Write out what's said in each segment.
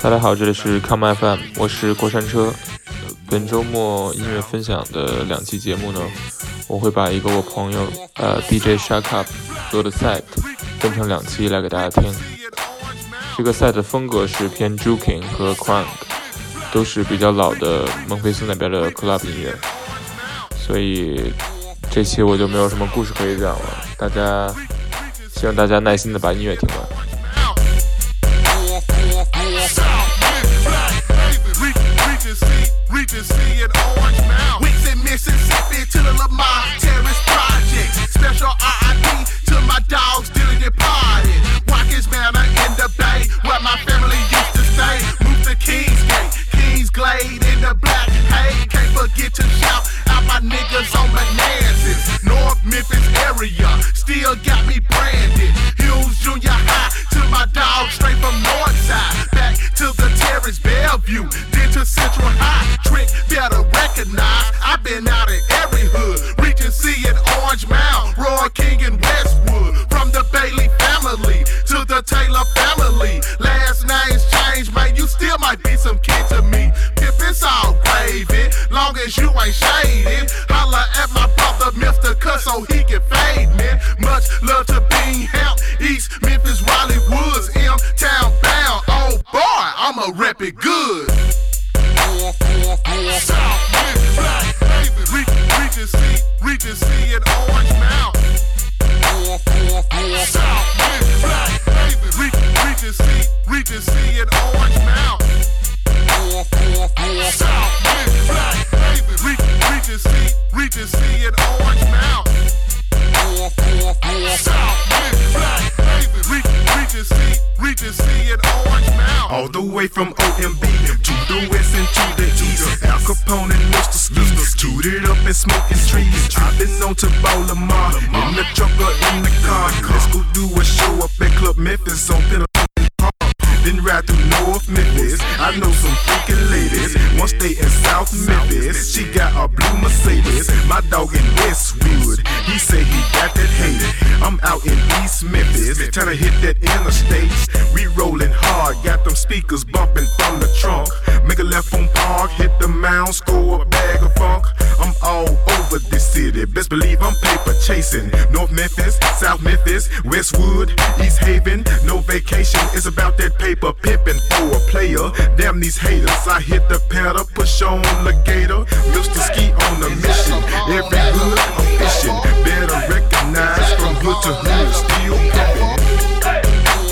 大家好，这里是 Come FM，我是过山车。本周末音乐分享的两期节目呢，我会把一个我朋友呃 DJ Shut Up 做的 set 分成两期来给大家听。这个 set 的风格是偏 Juking 和 Crunk，都是比较老的孟菲斯那边的 club 音乐，所以这期我就没有什么故事可以讲了。大家希望大家耐心的把音乐听完。Westwood, He said he got that hate. I'm out in East Memphis. Tell her hit that inner state. We rolling hard, got them speakers bumping from the trunk. Make a left on park, hit the mound, score a bag of funk. I'm all over this city. Best believe I'm paper chasing. North Memphis, South Memphis, Westwood, East Haven, no vacation. It's about that paper pimping for a player. Damn these haters, I hit the pedal, push on the gator. Mr. Ski on the mission. Every hood I'm fishing. Better recognize from hood to hood, still pimping.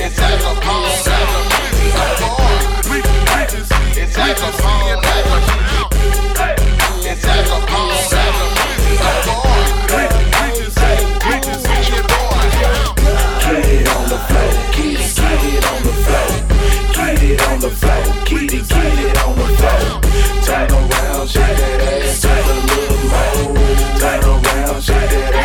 It's alcohol. It's alcohol. It's alcohol. the floor. Get it, get it on the floor. Around, shake that ass just a little. Turn around, shake that ass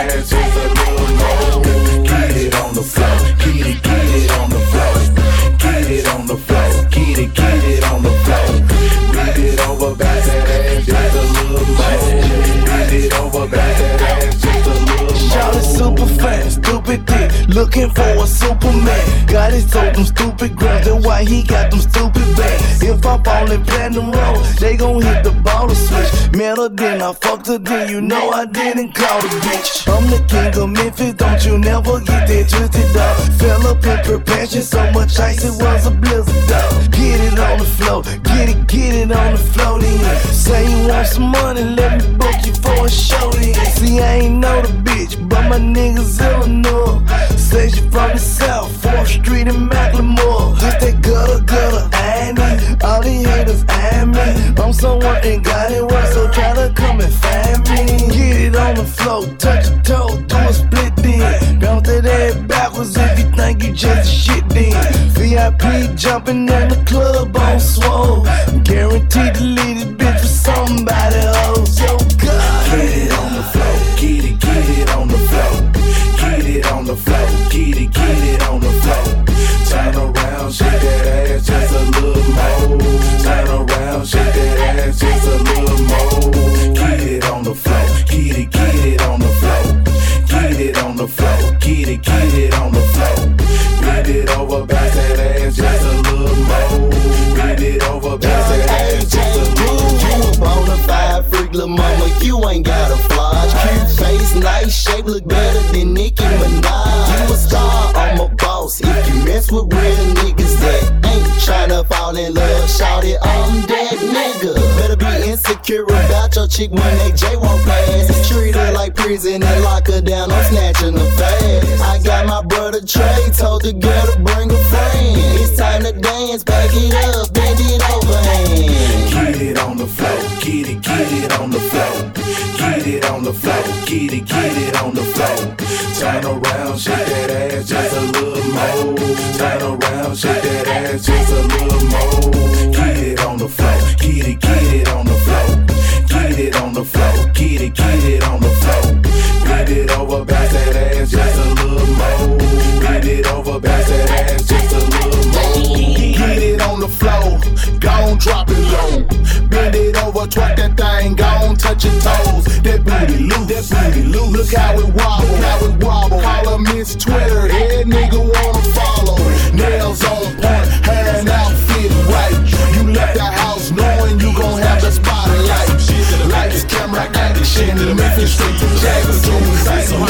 looking for a Superman. Got his told them stupid grams, and why he got them stupid bands. If I fall in platinum road, they gon' hit the ball switch. Met her then I fucked her then, you know I didn't call the bitch. I'm the king of Memphis, don't you never get that twisted up. Fell up in perpetual, so much ice it was a blizzard dog. Get it on the floor, get it, get it on the floor then. Say you want some money, let me book you for a show then. See, I ain't know the bitch, but my niggas Illinois. Say she from the south, 4th Street in Macklemore. This that gutter gutter, Annie. All these haters and me. I'm someone ain't got it so try to come and find me. Get it on the floor, touch your toe, do a split then. Bounce that ass backwards if you think you just shit then. VIP jumping in the club on swole. Guaranteed to leave this bitch for somebody oh, else. Yo, God. Get it on the floor, the floor. Get it, get it on the floor. Turn around, shake that ass just a little more. Turn around, shake that ass just a little more. Get it on the floor. Get it, get it on the floor. Get it on the floor. Get it, get it on the floor. Bend it over, bounce that ass just a little more. Bend it over, bounce that ass just a little more. You a bona freak, little mama. You ain't got a flaw. Cute face, nice shape, look better than Nicki in love, shout it, be insecure about your chick when they jaywalk past. Treat her like prison and lock her down, I'm snatching her fast. I got my brother Trey, told the girl to bring a friend. It's time to dance, back it up, bend it over hand. Get it on the floor, get it, get it on the floor. Get it on the floor, get it, get it on the floor. Turn around, shake that ass just a little more. Turn around, shake that ass just a little more. Get it on the floor, get it, get it on the. Get it on the floor, get it, get it on the floor. Get it over, bounce that ass just a little more. Get it over, bounce that ass just a little more. Get it on the floor, gon' drop it low. Bend it over, twerk that thing, gon' touch your toes. That booty loose, that booty loose. Look how it wobble, how it wobble. Call her Miss Twitter, head nigga wanna follow. Nails on point, and outfit right. You left the camera, action, Memphis straight to Jackson.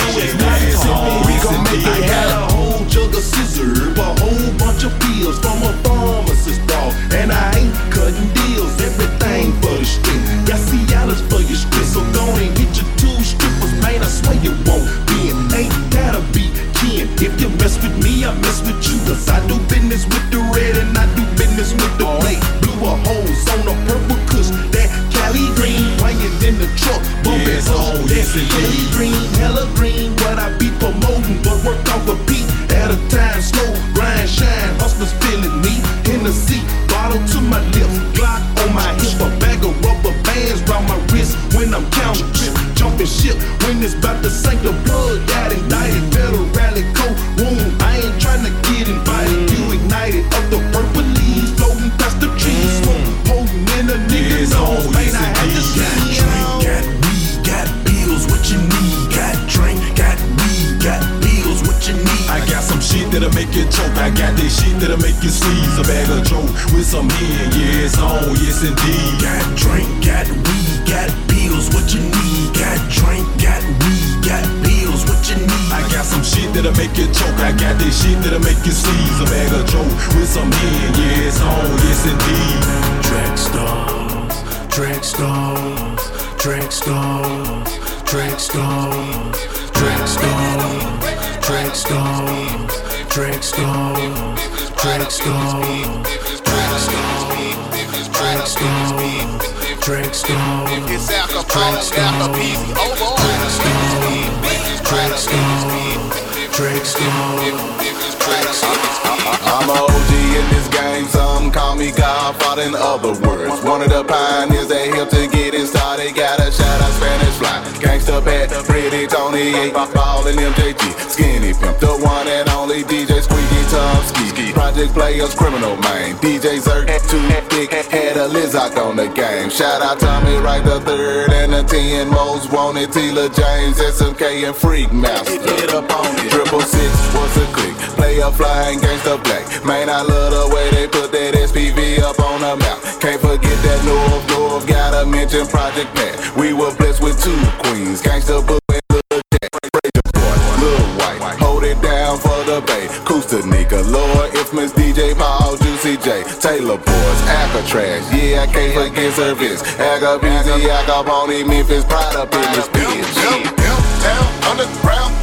We gon' make it happen. whole jug of scissors, a whole bunch of pills from a pharmacist dog. And I ain't cutting deals, everything for the street. Got Cialis for your street, so go and get your two strippers, man. I swear you won't be Ain't gotta be kin. If you mess with me, I mess with you. Cause I do business with the red and dancing. Cali green, hella green, what I be promoting, but work off a beat at a time. Shit that'll make you sneeze. A bag of joke with some hen, yeah, it's on, yes indeed. Track stars, track stars, track stars, track stars, track stars, track stars, track stars, track stars, track stars, track stars, track stars, It's alcohol, alcohol, easy, over. track stars, track stars, track stars. I'm a OG in this game, some call me Godfather in other words. One of the pioneers that helped to get it started. Got a shout out Spanish fly. Gangsta Pat, Pretty Tony, 8 Ball and MJG. Skinny Pimp, the one Project Players, Criminal Manne. DJ Zirk, too thick, had a Lizak on the game. Shout out Tommy Wright the third and the 10 most wanted. Tila James, SMK and Freak Master. Get up on it. Triple six, what's a click? Play a flying gangsta black. Man, I love the way they put that SPV up on the map. Can't forget that North North. Gotta mention Project Pat. We were blessed with two queens. Gangsta Boo and La Chat. Frayser Boy, Lil Wyte. Hold it down for the Bay. Kusta nigga, Taylor Boys, Alcatraz. Yeah, I can't forget service. Agabizi, Al Kapone, Memphis, Pride up in this bitch. Town, underground,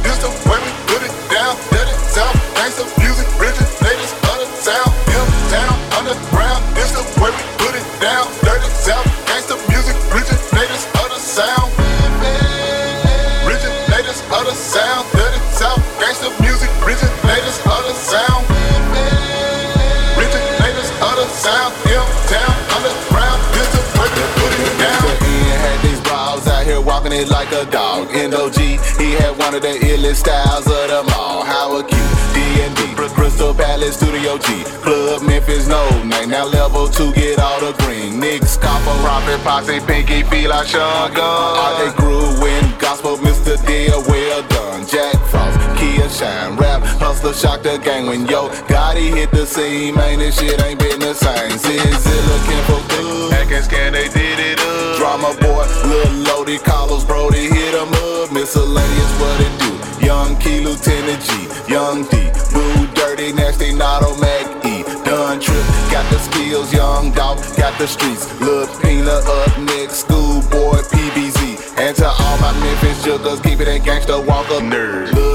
it like a dog. NOG, he had one of the illest styles of them all. Howard Q, D&D, Crystal Palace Studio G, Club Memphis, no name. Now level two, get all the green. Nick Scopper, Robert Posse, Pinky, feel like Sean Gunn. All they grew in gospel, Mr. D, well done. Jack Frost, Kia Shine, rap, hustler, shock the gang. When yo, Gotti hit the scene, man, this shit ain't been the same. Zilla looking for good. Scan, they did it. Drama boy, Lil Lodi, Carlos Brody, hit 'em up. Miscellaneous, what it do? Young Key, Lieutenant G, Young D, Boo, Dirty, Nasty, Nato, Mac E, Don Trip, got the skills, Young Dog, got the streets, Lil Peanut up next, Schoolboy, PBZ, and to all my Memphis jugglers, keep it a gangsta walker, nerd,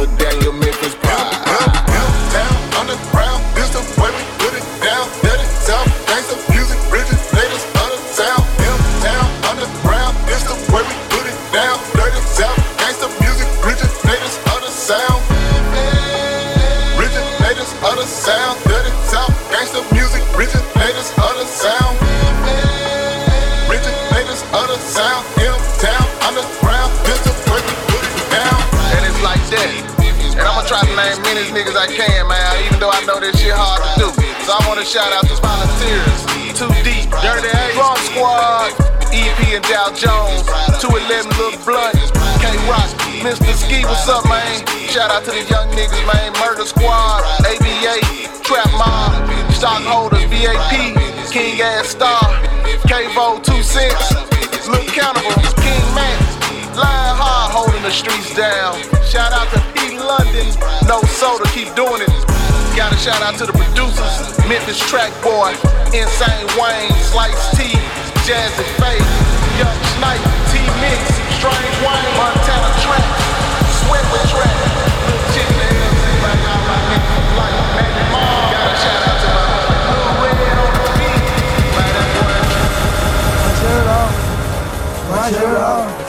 many niggas I can, man, even though I know this shit hard to do. So I wanna shout out to volunteers, 2 Deep, Dirty A, Drum Squad, EP and Dow Jones, 211 Lil Blunt, K Rock, Mr. Ski, what's up, man? Shout out to the young niggas, man. Murder Squad, ABA, Trap Mob, Stockholders, VAP, King Ass Star, K-Vo 26, Lil Cannibal, King Max, Lion Hard holding the streets down. Shout out to P. London, No Soda, keep doing it. Gotta shout out to the producers, Memphis Track Boy, Insane Wayne, Slice T, Jazzy Faye, Young Snipe, T Mix, Strange Wayne, Montana Track, Sweat with Track, it. Gotta shout out to my Red shirt off,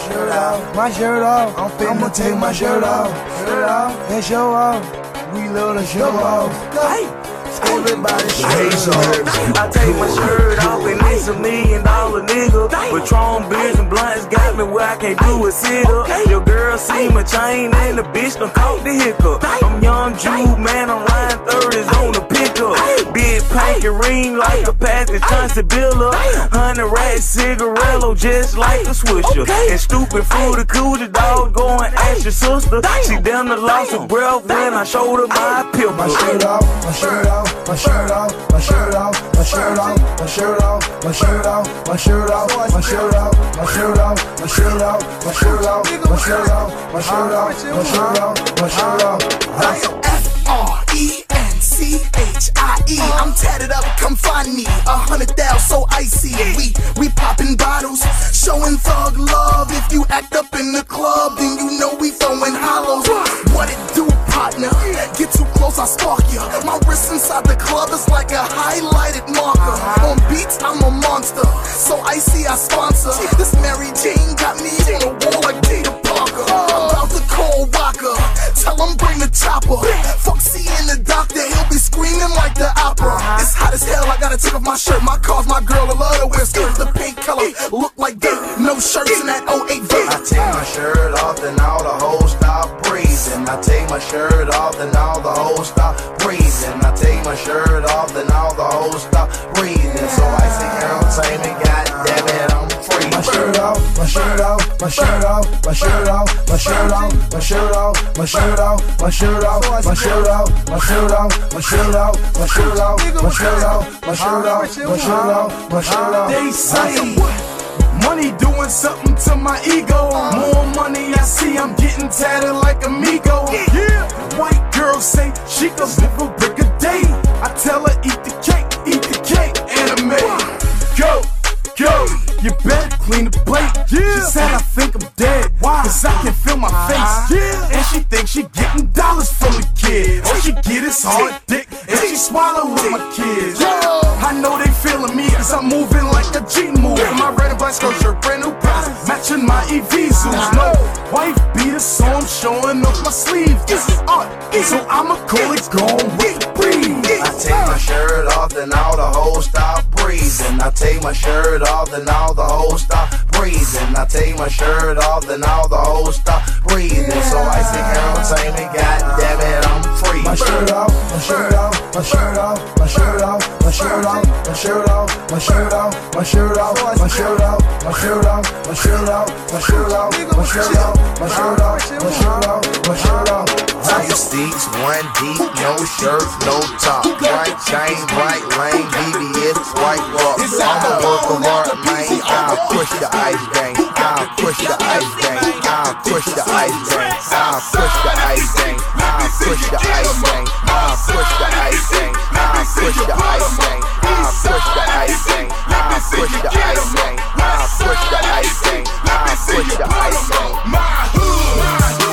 my shirt off. I'm finna take my shirt off, shirt off, and show off. We love to show off. Hey, everybody off. I take my shirt off and it's a million dollar nigga. Patron beers and blunts got me where I can't do a sit up. Your girl see my chain and the bitch done caught the hiccup. I'm young Jew, man, I'm riding 30s on the pickup. Big pink and ring like a Patrick Johnson Biller. Hundred rat cigarello just like a swisher. And stupid fruity coochie dog going ask your sister. She down the lost her breath when I showed her my pill. My shirt off, my shirt off, my shirt off, my shirt off, my shirt off, my shirt off, my shirt off, my shirt off, my shirt off, my shirt off, my shirt off, my shirt off, my shirt off, my shirt off, my shirt off, my shirt off. F R E N C H I E. I'm tatted up, come find me. A hundred thou so icy. We we popping bottles, showing thug love. If you act up in the club, then you know we throwing hollows. What it do, partner? Get too close, I spark ya. My wrist inside the club is like a highlighted marker. On beats, I'm a monster. So icy, I sponsor. This Mary Jane got me on the wall like Peter Parker. Call Walker. Tell him bring the chopper. Fuck seeing the doctor, he'll be screaming like the opera. Uh-huh. It's hot as hell, I gotta take off my shirt. My car's my girl, I love to wear skirts. The pink color look like dirt. No shirts in that 08 I take my shirt off, then all the hoes stop breathing. I take my shirt off, then all the hoes stop breathing. I take my shirt off, then all the hoes stop breathing. So I say, entertainment, goddamn it, I'm. My shirt off, my shirt off, my shirt off, my shirt off, my shirt off, my shirt off, my shirt off, my shirt off, my shirt off, my shirt off, my shirt off, my shirt off, my shirt off, my shirt off, my shirt off, my shirt off. They say money doing something to my ego. More money I see, I'm getting tatted like amigo. Yeah, white girl say she can live a brick a day. I tell her eat the cake, eat the cake, anime. Go, go, you better clean the plate. Yeah. She said I think I'm dead. Why? Cause I can feel my uh-huh. face. Yeah. And she thinks she getting dollars from the kid. All she get is hard dick. And she swallow with my kids. Yeah. I know they feeling me cause I'm moving like a G move. My red and black skirt, shirt, brand new price. Matching my EV Zeus. Uh-huh. No wife beater, so I'm showing off my sleeve. This is art. So I'ma call it gone with the breeze. Take my shirt off, then all the hoes stop breathing. I take my shirt off, then all the hoes stop breathing. I take my shirt off, then all the hoes stop breathing. So icy entertainment, goddamn it, I'm free. My shirt off, my shirt off, my shirt off, my shirt off, my shirt off, my shirt off, my shirt off, my shirt off, my shirt off, my shirt off, my shirt off, my shirt off, my shirt off, my shirt off, my shirt off, my shirt off. Tight steaks, one deep, no shirt, no top. Right chain, right lane, BBS, white walk. I'm a work of art, man. I push the ice bank. I'll push the ice gang. I'll push the ice gang. I'll push the ice gang. I'll push the ice gang. I'll push the ice gang. I'll push the ice gang. I'll push the ice gang. I'll push the ice gang. I'll push the ice gang. I'll push the ice bank. My hood.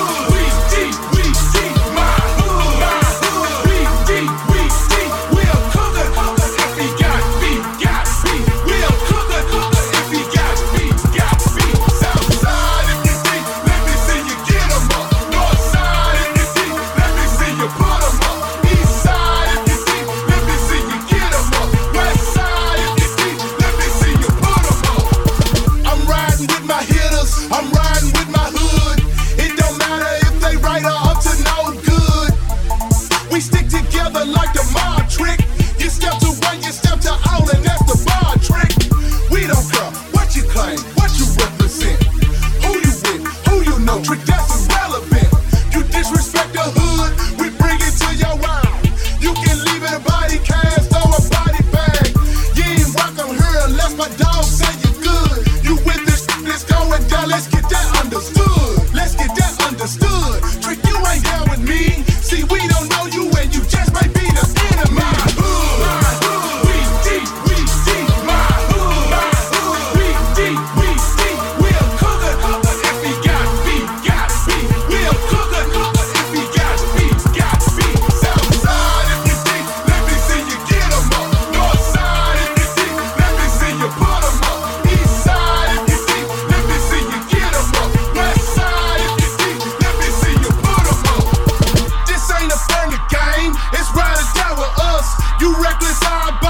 outside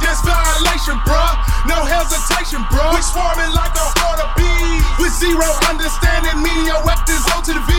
that's violation, bruh. No hesitation, bruh. We swarming like a horde of bees. With zero understanding, mediocrity's O to the V.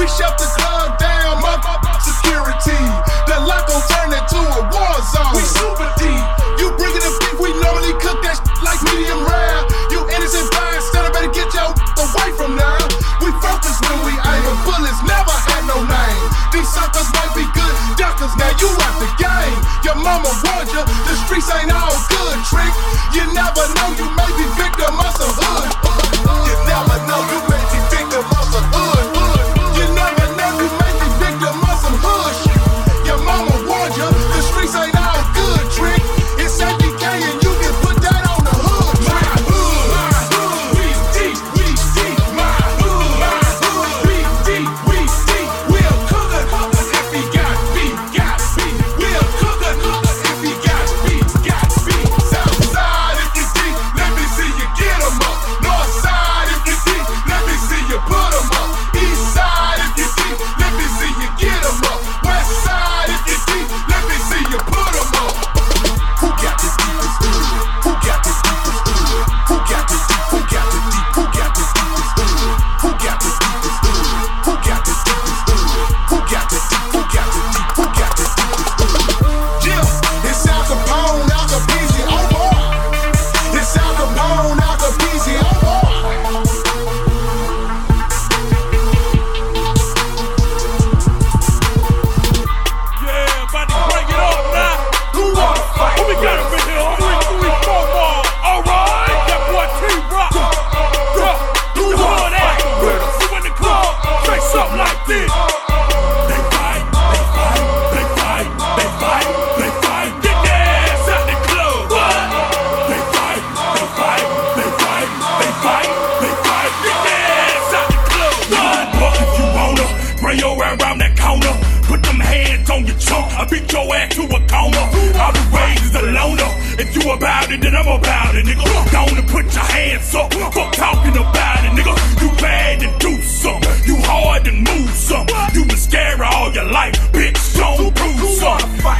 We shut the club down, motherfucker security. The lock gon' turn into a war zone. We super deep. You bringin' the beef, we normally cook that sh- like medium rare. You innocent bystander, better get your away from now. We focus when we aim, but bullets never had no name. These suckers might be good duckers, now you out the game your mama warned you. The streets ain't all good, trick. You never know, you may be victim of some hood.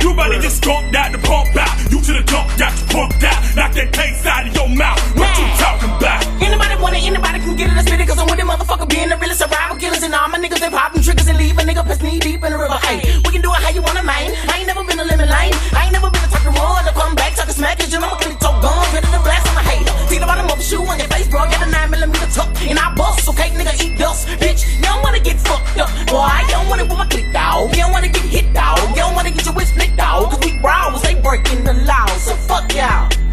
You ready just skunk that to pump out. You to the dump that to pump out. Knock that taste out of your mouth. What you talking about? Anybody wanna, anybody can get in the spirit. Cause I'm with them motherfucker being the realest survival killers. And all my niggas, they popping triggers and leave a nigga piss knee deep in the river. Hey, we can do it how you wanna, man. I ain't never been a lemon lane. I ain't never been a talking more. I come back, talking smack. Cause your mama click talk guns. Ready to blast I'm a hater. See the bottom of a shoe on your face, bro. Got a 9 millimeter tuck. And I bust, okay, nigga, eat dust. Bitch, you don't wanna get fucked up. Boy, you don't wanna put my click, dog. You don't wanna get hit, dog. You don't wanna get your wish so fuck y'all.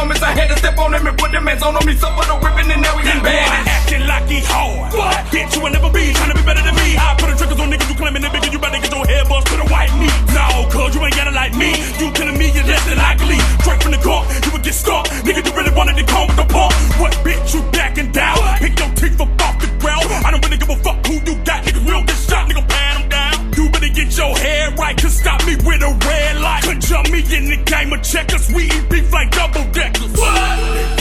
homies. I had to step on him and put them hands on me. He suffered a and now he in bed. Acting like he hard. What? Bitch, you will never be trying to be better than me. I put the triggers on niggas you claiming that bigger. You better get your head bust to the white meat. No, cause you ain't gotta like me. You killing me, you're less than likely. Straight from the court, you would get stuck. Nigga, you really wanted to come with the ball. What, bitch, you backing down? Pick your teeth up off the ground. I don't really give a fuck who you got. Niggas, we don't get shot. Nigga, pan them down. You better get your hair right. Cause stop me with a red. In the game of checkers, we eat beef like double deckers. What?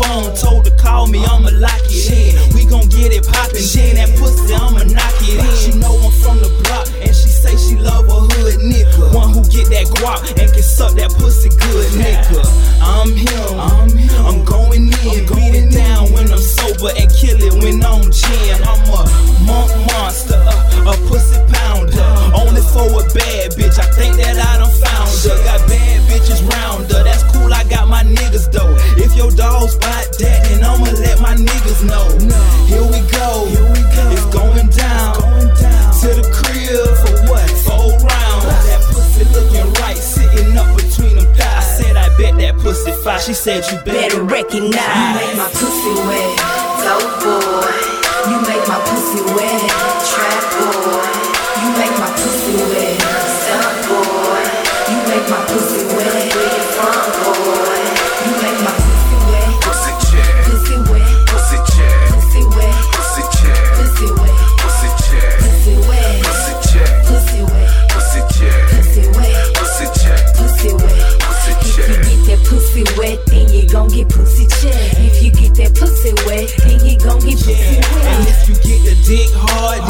phone, told to call me, I'ma lock it in. We gon' get it poppin', Shit, dick hard.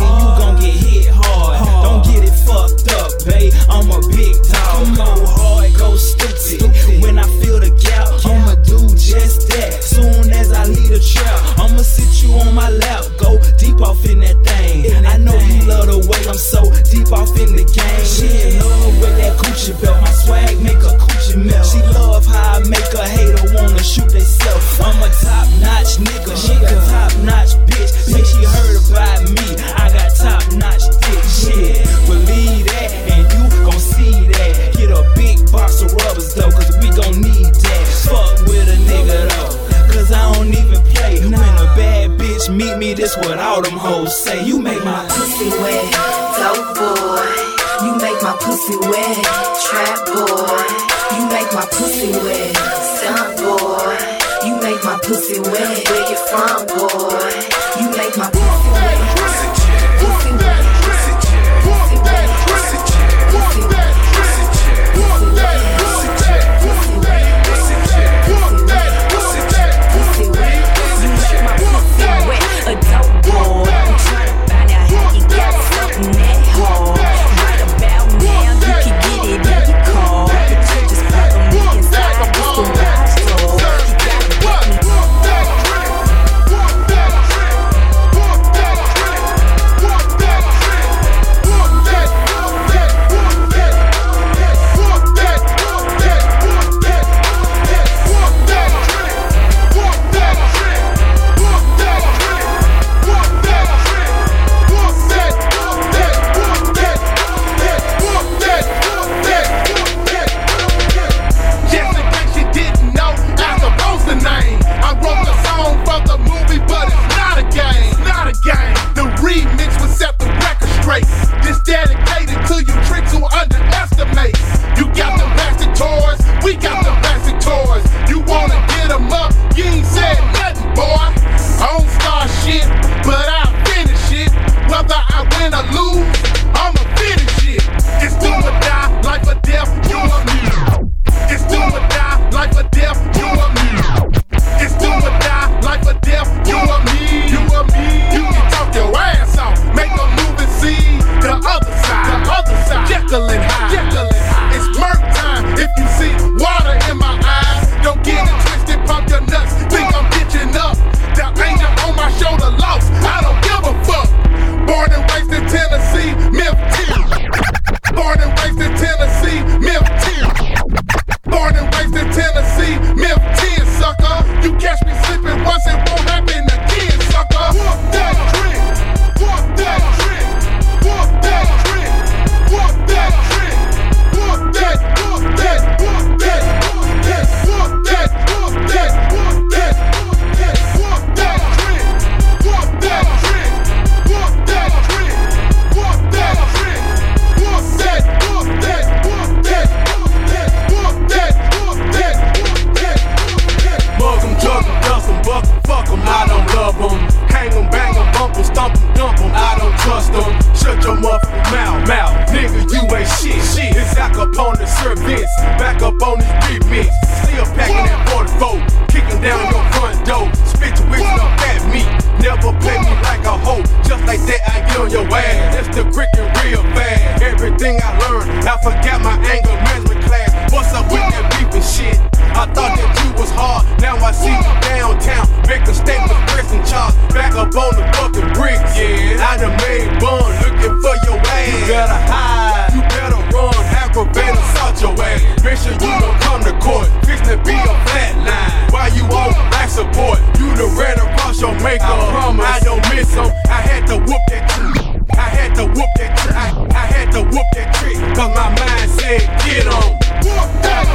Mouth, mouth, nigga, you ain't shit. shit. It's back up on the service, Back up on this big. Still packing that 44. Kicking down your front door. Spit your wisdom up at me. Never play me like a hoe. Just like that, I get on your ass. It's the cricket real bad. Everything I learned, I forgot my anger management class. What's up with that beef and shit? I thought that you was hard. Now I see you downtown. Make a statement, pressing charge. Back up on the fucking bricks. Yeah, I done made bun looking for your ass. You better hide. You better run. Aggravator, assault your ass. Make sure you don't come to court. Fix to be a flat line. Why you on back support? You done ran across your makeup. I promise. I don't miss them. I had to whoop that trick. I had to whoop that trick. I, I had to whoop that trick. Cause my mind said, get on. Fuck that,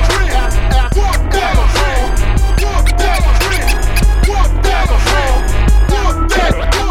fuck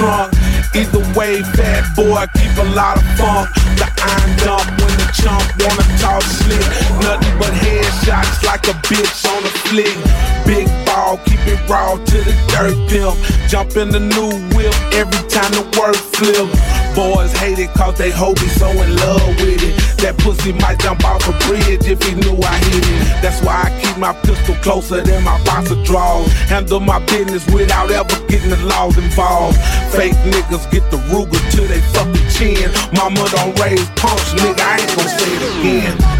trunk. Either way, fat boy, keep a lot of funk. The iron dump when the chump wanna talk slick. Nothing but headshots like a bitch on a flick. Big ball, keep it raw to the dirt pimp. Jump in the new whip every time the word flip. Boys hate it cause they hope he's so in love with it. That pussy might jump off a bridge if he knew I hit it. That's why I my pistol closer than my box of draws. Handle my business without ever getting the laws involved. Fake niggas get the Ruger to they fucking chin. Mama don't raise punks, nigga. I ain't gon' say it again.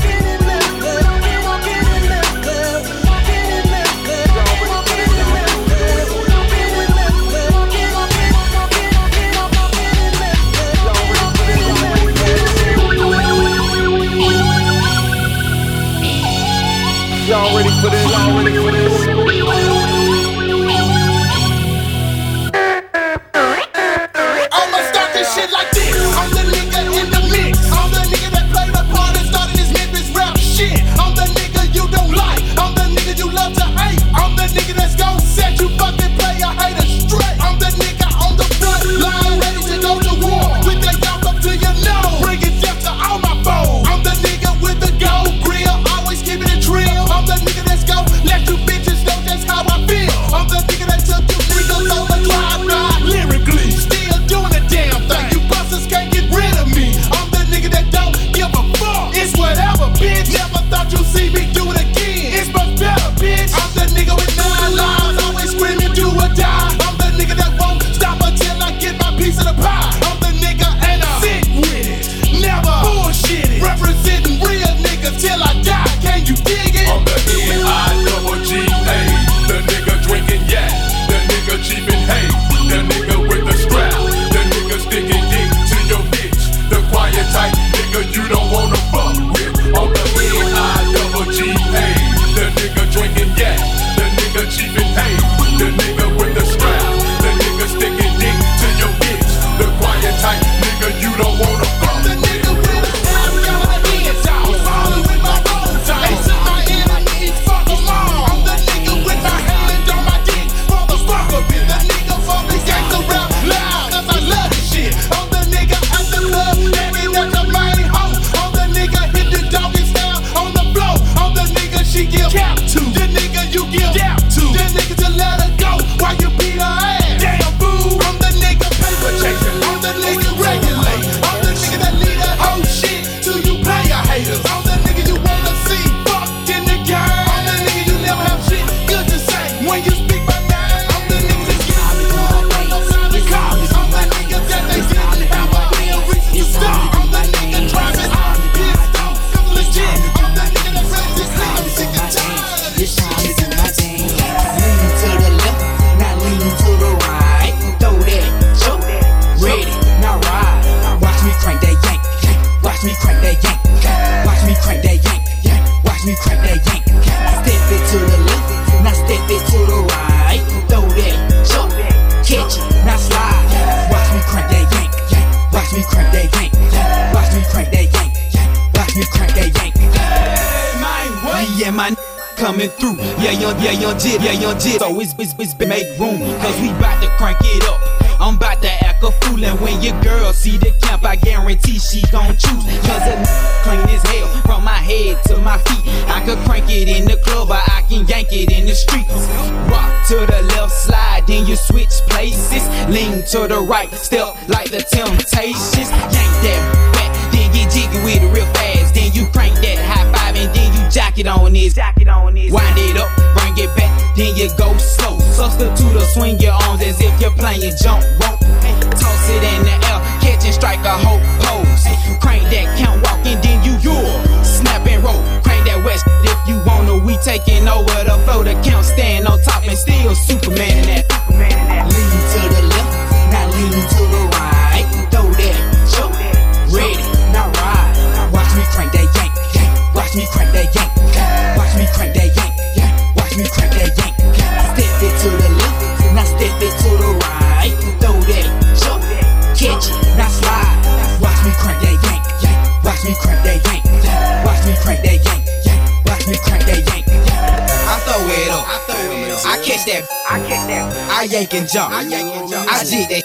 I yank and jump, I jig that,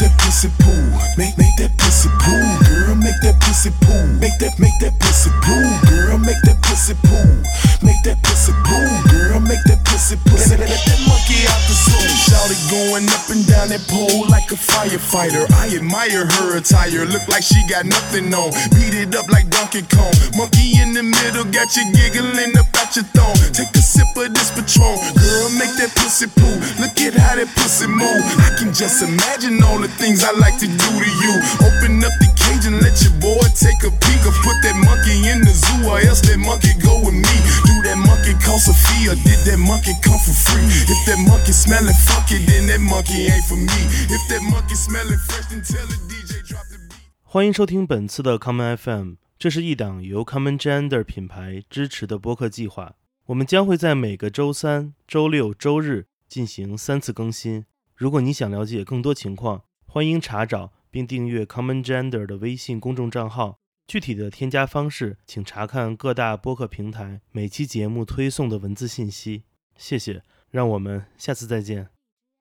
that pussy pool. Make make that pussy pool. Girl, make that pussy pool. Make that make that pussy pool. Girl, make that pussy pool. Make that pussy pool. Girl, make that pussy pussy. Let, let that monkey out the zone. Shouty going up and down that pole like a firefighter. I admire her attire. Look like she got nothing on. Beat it up like Donkey Kong. Monkey in the middle, got you giggling up out your thong. Take sip of this Patrón. Girl, make that pussy poo. Look at how that pussy move. I can just imagine all the things I like to do to you. Open up the cage and let your boy take a peek. Or put that monkey in the zoo, or else that monkey go with me. Do that monkey cost a fee, or did that monkey come for free? If that monkey smelling funky, then that monkey ain't for me. If that monkey smelling fresh, then tell the DJ drop the beat. 欢迎收听本次的 Common FM，这是一档由 Common Gender 品牌支持的播客计划。我们将会在每个周三、周六、周日进行三次更新。如果你想了解更多情况，欢迎查找并订阅 Common Gender 的微信公众账号。具体的添加方式，请查看各大播客平台每期节目推送的文字信息。谢谢，让我们下次再见。